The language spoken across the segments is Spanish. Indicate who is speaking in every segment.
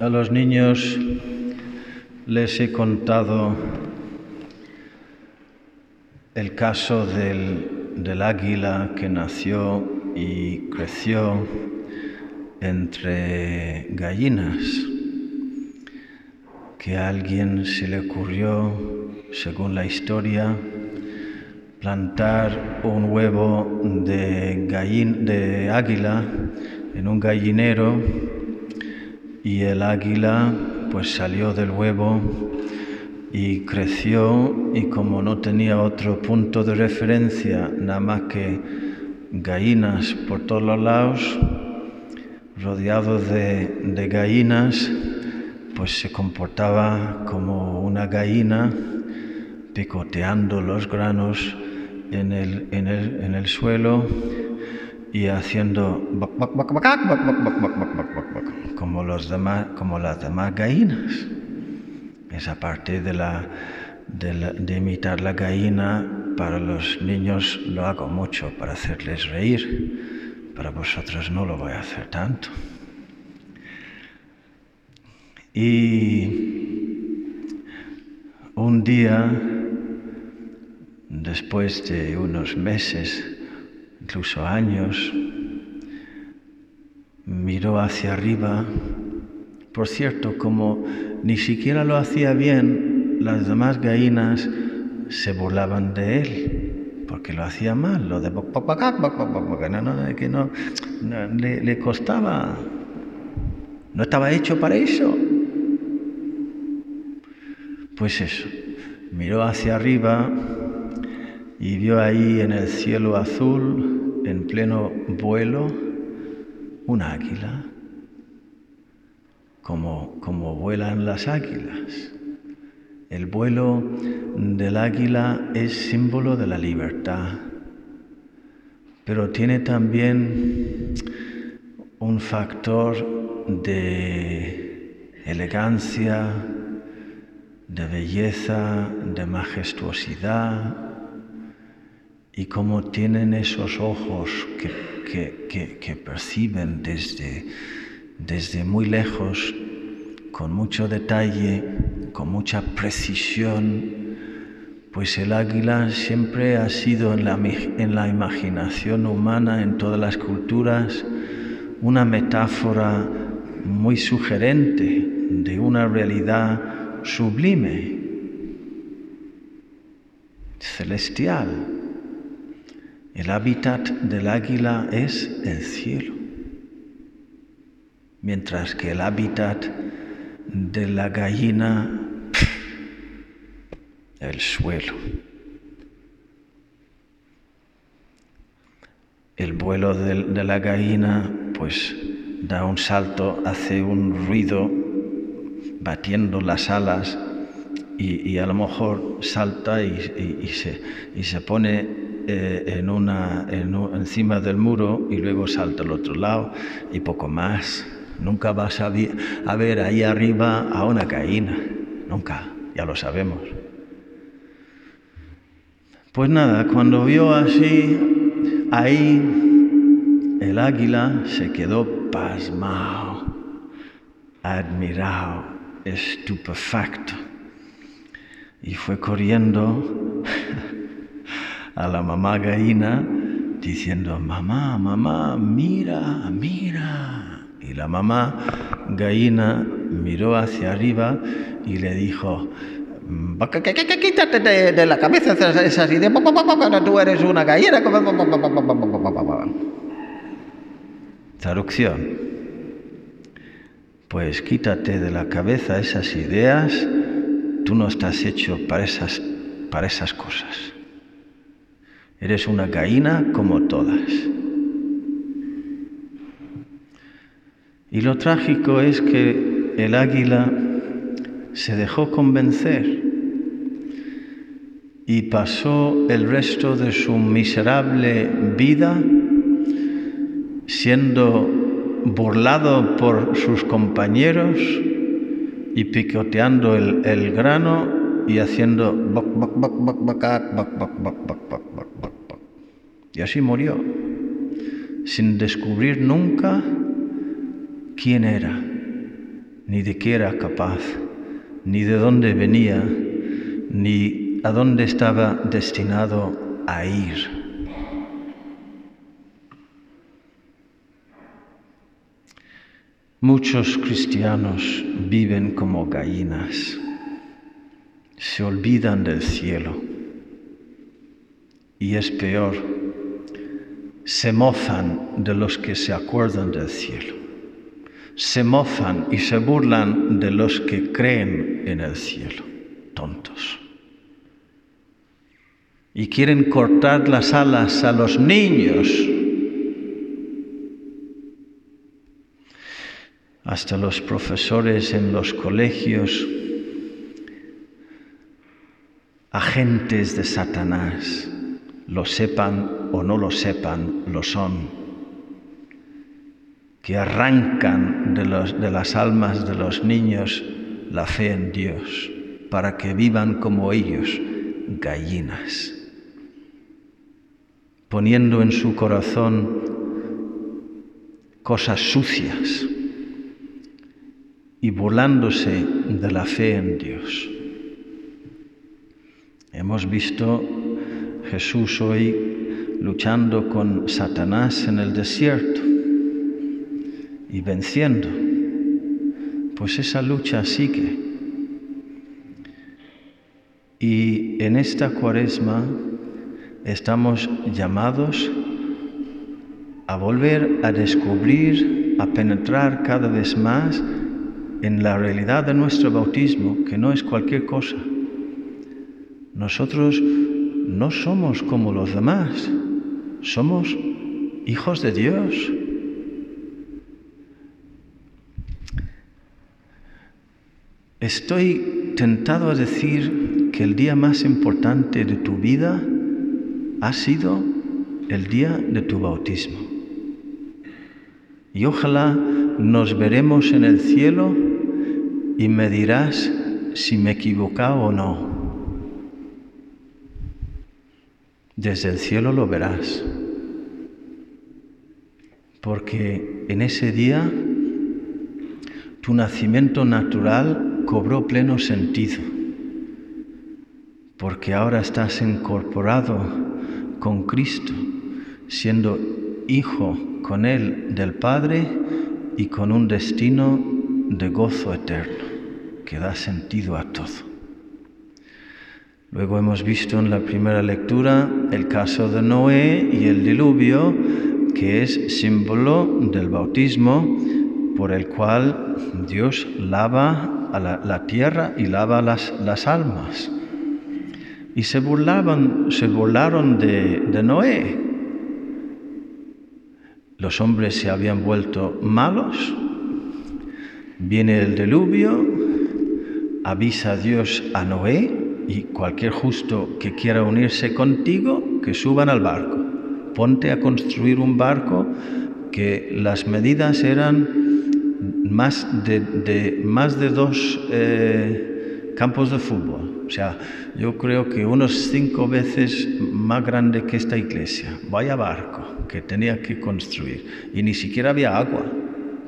Speaker 1: A los niños les he contado el caso del, águila que nació y creció entre gallinas, que a alguien se le ocurrió, según la historia, plantar un huevo de, de águila en un gallinero y el águila pues salió del huevo y creció y como no tenía otro punto de referencia nada más que gallinas por todos los lados, rodeado de, gallinas, pues se comportaba como una gallina picoteando los granos en el, suelo y haciendo como, los demás, como las demás gallinas. Esa parte de, de, imitar la gallina para los niños lo hago mucho para hacerles reír, para vosotros no lo voy a hacer tanto. Y un día, después de unos meses, incluso años, miró hacia arriba. Por cierto, como ni siquiera lo hacía bien, las demás gallinas se burlaban de él, porque lo hacía mal, lo de que no, le, le costaba, no estaba hecho para eso. Pues eso, miró hacia arriba y vio ahí en el cielo azul, en pleno vuelo, un águila, como, como vuelan las águilas. El vuelo del águila es símbolo de la libertad, pero tiene también un factor de elegancia, de belleza, de majestuosidad, y cómo tienen esos ojos que, perciben desde, desde muy lejos, con mucho detalle, con mucha precisión, pues el águila siempre ha sido en la, en la imaginación humana, en todas las culturas, una metáfora muy sugerente de una realidad sublime, celestial. El hábitat del águila es el cielo, mientras que el hábitat de la gallina, el suelo. El vuelo de, la gallina, pues da un salto, hace un ruido batiendo las alas y, a lo mejor salta y, se, y se pone eh, en una, encima del muro y luego salta al otro lado y poco más. Nunca vas a, a ver ahí arriba a una caína, nunca, ya lo sabemos. Pues nada, cuando vio así, ahí el águila se quedó pasmado, admirado, estupefacto, y fue corriendo a la mamá gallina diciendo, mamá, mamá, mira, mira. Y la mamá gallina miró hacia arriba y le dijo, quítate de, la cabeza esas ideas, tú eres una gallina. Traducción. Pues quítate de la cabeza esas ideas, tú no estás hecho para esas, para esas cosas. Eres una gallina como todas. Y lo trágico es que el águila se dejó convencer y pasó el resto de su miserable vida siendo burlado por sus compañeros y picoteando el, grano y haciendo y así murió, sin descubrir nunca quién era, ni de qué era capaz, ni de dónde venía, ni a dónde estaba destinado a ir. Muchos cristianos viven como gallinas, se olvidan del cielo y es peor, se mofan de los que se acuerdan del cielo, se mofan y se burlan de los que creen en el cielo, tontos. Y quieren cortar las alas a los niños. Hasta los profesores en los colegios, agentes de Satanás, lo sepan o no lo sepan, lo son, que arrancan de, las almas de los niños la fe en Dios, para que vivan como ellos, gallinas, poniendo en su corazón cosas sucias y burlándose de la fe en Dios. Hemos visto Jesús hoy luchando con Satanás en el desierto y venciendo. Pues esa lucha sigue. Y en esta cuaresma estamos llamados a volver a descubrir, a penetrar cada vez más en la realidad de nuestro bautismo, que no es cualquier cosa. Nosotros no somos como los demás, somos hijos de Dios. Estoy tentado a decir que el día más importante de tu vida ha sido el día de tu bautismo. Y ojalá nos veremos en el cielo y me dirás si me he equivocado o no. Desde el cielo lo verás, porque en ese día tu nacimiento natural cobró pleno sentido, porque ahora estás incorporado con Cristo, siendo hijo con Él del Padre y con un destino de gozo eterno que da sentido a todo. Luego hemos visto en la primera lectura el caso de Noé y el diluvio, que es símbolo del bautismo por el cual Dios lava la, tierra y lava las, las, almas. Y se burlaban, se burlaron de, de Noé, los hombres se habían vuelto malos, viene el diluvio, avisa a Dios a Noé y cualquier justo que quiera unirse contigo, que suban al barco. Ponte a construir un barco que las medidas eran más de, más de dos eh, campos de fútbol. O sea, yo creo que unos cinco veces más grande que esta iglesia. Vaya barco que tenía que construir. Y ni siquiera había agua.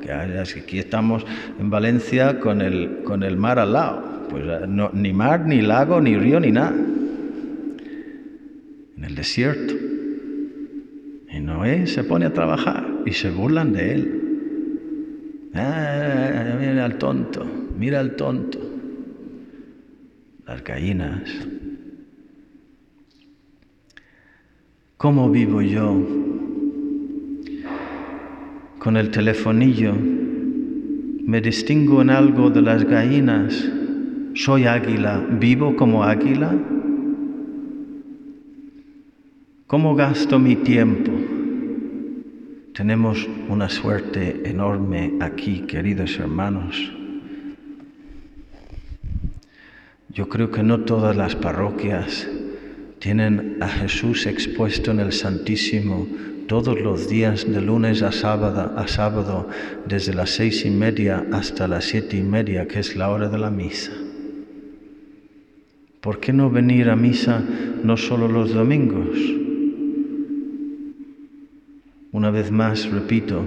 Speaker 1: Que aquí estamos en Valencia con el, con el mar al lado. Pues eh, no, ni mar, ni lago, ni río, ni nada. En el desierto. Y Noé se pone a trabajar y se burlan de él. Ah, mira al tonto, mira al tonto. Las gallinas. ¿Cómo vivo yo con el telefonillo? ¿Me distingo en algo de las gallinas? ¿Soy águila? ¿Vivo como águila? ¿Cómo gasto mi tiempo? Tenemos una suerte enorme aquí, queridos hermanos. Yo creo que no todas las parroquias tienen a Jesús expuesto en el Santísimo todos los días de lunes a sábado, a sábado desde las seis y media hasta las siete y media, que es la hora de la misa. ¿Por qué no venir a misa no solo los domingos? Una vez más, repito,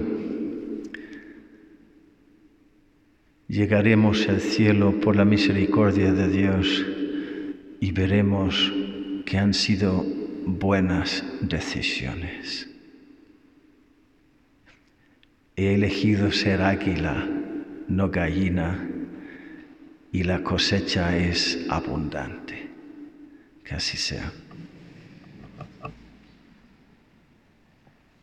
Speaker 1: llegaremos al cielo por la misericordia de Dios y veremos que han sido buenas decisiones. He elegido ser águila, no gallina, y la cosecha es abundante. Que así sea.